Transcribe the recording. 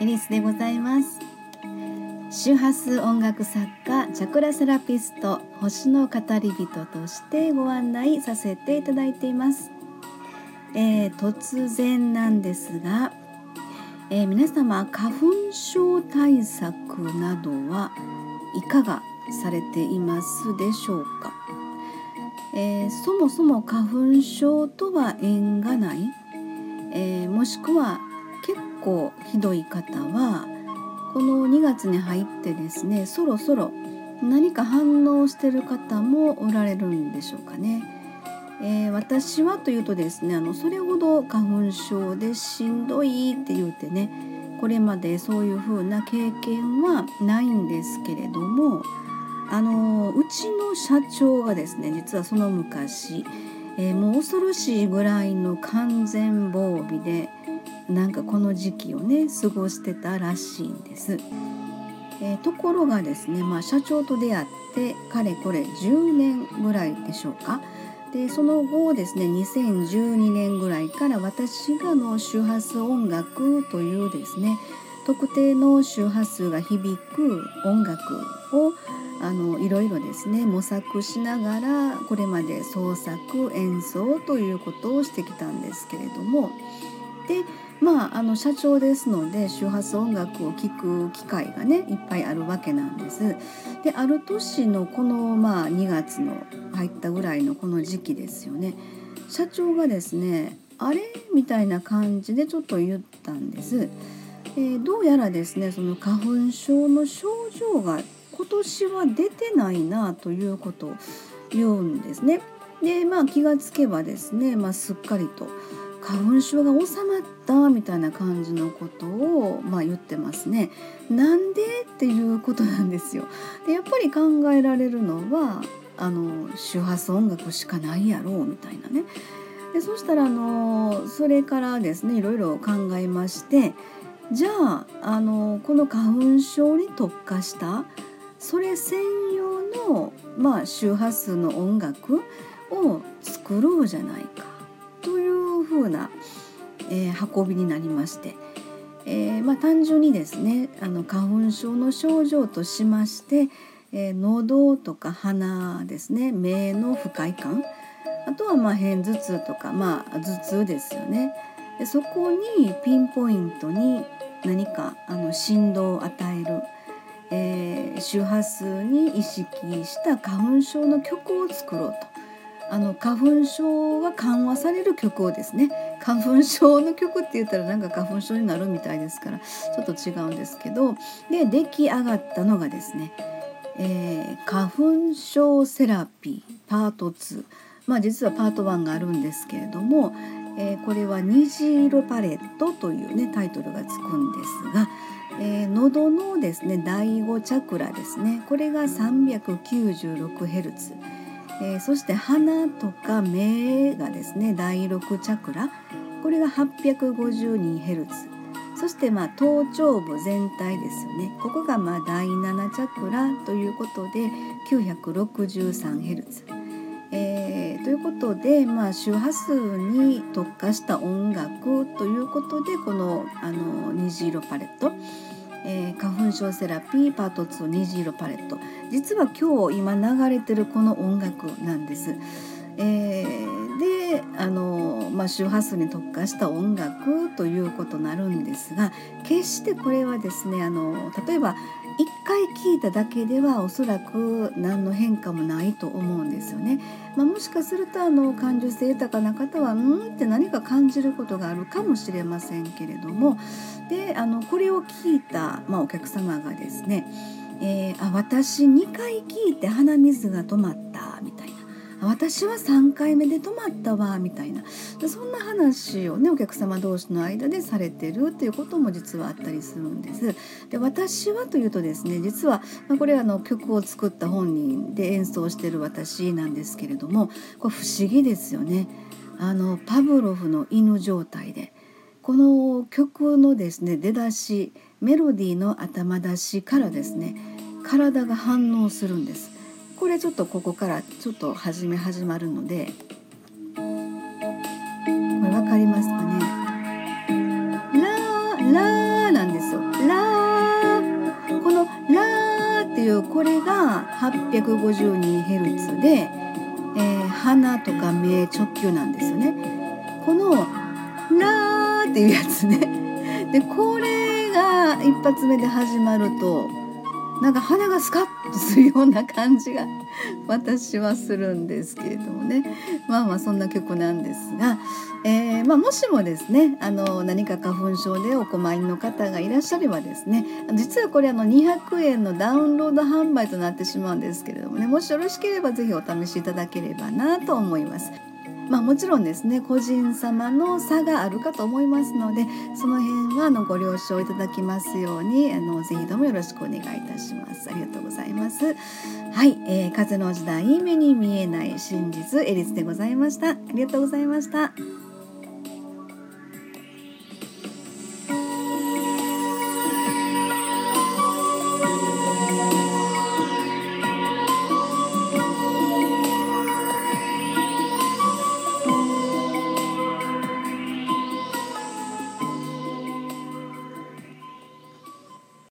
エリスでございます。周波数音楽作家チャクラセラピスト星の語り人としてご案内させていただいています、えー、突然なんですが、えー、皆様花粉症対策などはいかがされていますでしょうか、えー、そもそも花粉症とは縁がない、えもしくは構ひどい方はこの2月に入ってですねそろそろ何か反応してる方もおられるんでしょうかね。えー、私はというとですねあのそれほど花粉症でしんどいって言うてねこれまでそういう風な経験はないんですけれどもあのうちの社長がですね実はその昔、えー、もう恐ろしいぐらいの完全防備でなんかこの時期をね過ごしてたらしいんです。えー、ところがですね、まあ、社長と出会ってかれこれ10年ぐらいでしょうか。でその後ですね2012年ぐらいから私がの周波数音楽というですね特定の周波数が響く音楽をあのいろいろですね模索しながらこれまで創作演奏ということをしてきたんですけれどもでまあ、あの社長ですので周波数音楽を聴く機会がねいっぱいあるわけなんです。である年のこの、まあ、2月の入ったぐらいのこの時期ですよね社長がですねあれ？みたいな感じでちょっと言ったんです。えー、どうやらですねその花粉症の症状が今年は出てないなということを言うんですね。でまあ気がつけばですね、まあ、すっかりと花粉症が収まったみたいな感じのことを、まあ、言ってますね。なんでっていうことなんですよ。でやっぱり考えられるのはあの周波数音楽しかないやろうみたいなね。でそしたらあのそれからですねいろいろ考えましてじゃああのこの花粉症に特化したそれ専用の、まあ、周波数の音楽を作ろうじゃないか風な、えー、運びになりまして、えー、まあ、単純にですねあの花粉症の症状としまして、えー、喉とか鼻ですね目の不快感あとはまあ片頭痛とか、まあ、頭痛ですよね。でそこにピンポイントに何かあの振動を与える、えー、周波数に意識した花粉症の曲を作ろうと。あの花粉症が緩和される曲をですね花粉症の曲って言ったらなんか花粉症になるみたいですからちょっと違うんですけどで出来上がったのがですね、えー、花粉症セラピーパート2まあ実はパート1があるんですけれども、えー、これは「虹色パレット」というねタイトルがつくんですが、えー、喉のですね第5チャクラですねこれが 396Hz。えー、そして鼻とか目がですね第6チャクラこれが 852Hz そしてまあ頭頂部全体ですよね。ここがまあ第7チャクラということで 963Hz、えー、ということで、まあ、周波数に特化した音楽ということでこのあの虹色パレット。えー、花粉症セラピーパート2虹色パレット実は今日今流れてるこの音楽なんです。えー、であの、まあ、周波数に特化した音楽ということになるんですが決してこれはですねあの例えば一回聞いただけではおそらく何の変化もないと思うんですよね。まあ、もしかするとあの感受性豊かな方はうんって何か感じることがあるかもしれませんけれどもであのこれを聞いた、まあ、お客様がですね「えー、あ私2回聞いて鼻水が止まった」みたいな。私は3回目で止まったわみたいなそんな話をねお客様同士の間でされてるっていうことも実はあったりするんです。で私はというとですね実は、ま、これあの曲を作った本人で演奏してる私なんですけれどもこれ不思議ですよね。あのパブロフの犬状態でこの曲のですね出だしメロディーの頭出しからですね体が反応するんです。これちょっとここからちょっと始め始まるのでこれ分かりますかね？ラーラーなんですよラーこのラーっていうこれが 852Hz で、えー、鼻とか目直球なんですよね。この「ラー」っていうやつね。でこれが一発目で始まるとなんか鼻がスカッとするような感じが 私はするんですけれどもねまあまあそんな曲なんですが、えー、まあ、もしもですねあの何か花粉症でお困りの方がいらっしゃればですね実はこれあの200円のダウンロード販売となってしまうんですけれどもねもしよろしければ是非お試しいただければなと思います。まあ、もちろんですね個人様の差があるかと思いますのでその辺はあのご了承いただきますようにあのぜひともよろしくお願いいたします。ありがとうございます。はい、えー、風の時代目に見えない真実エリスでございました。ありがとうございました。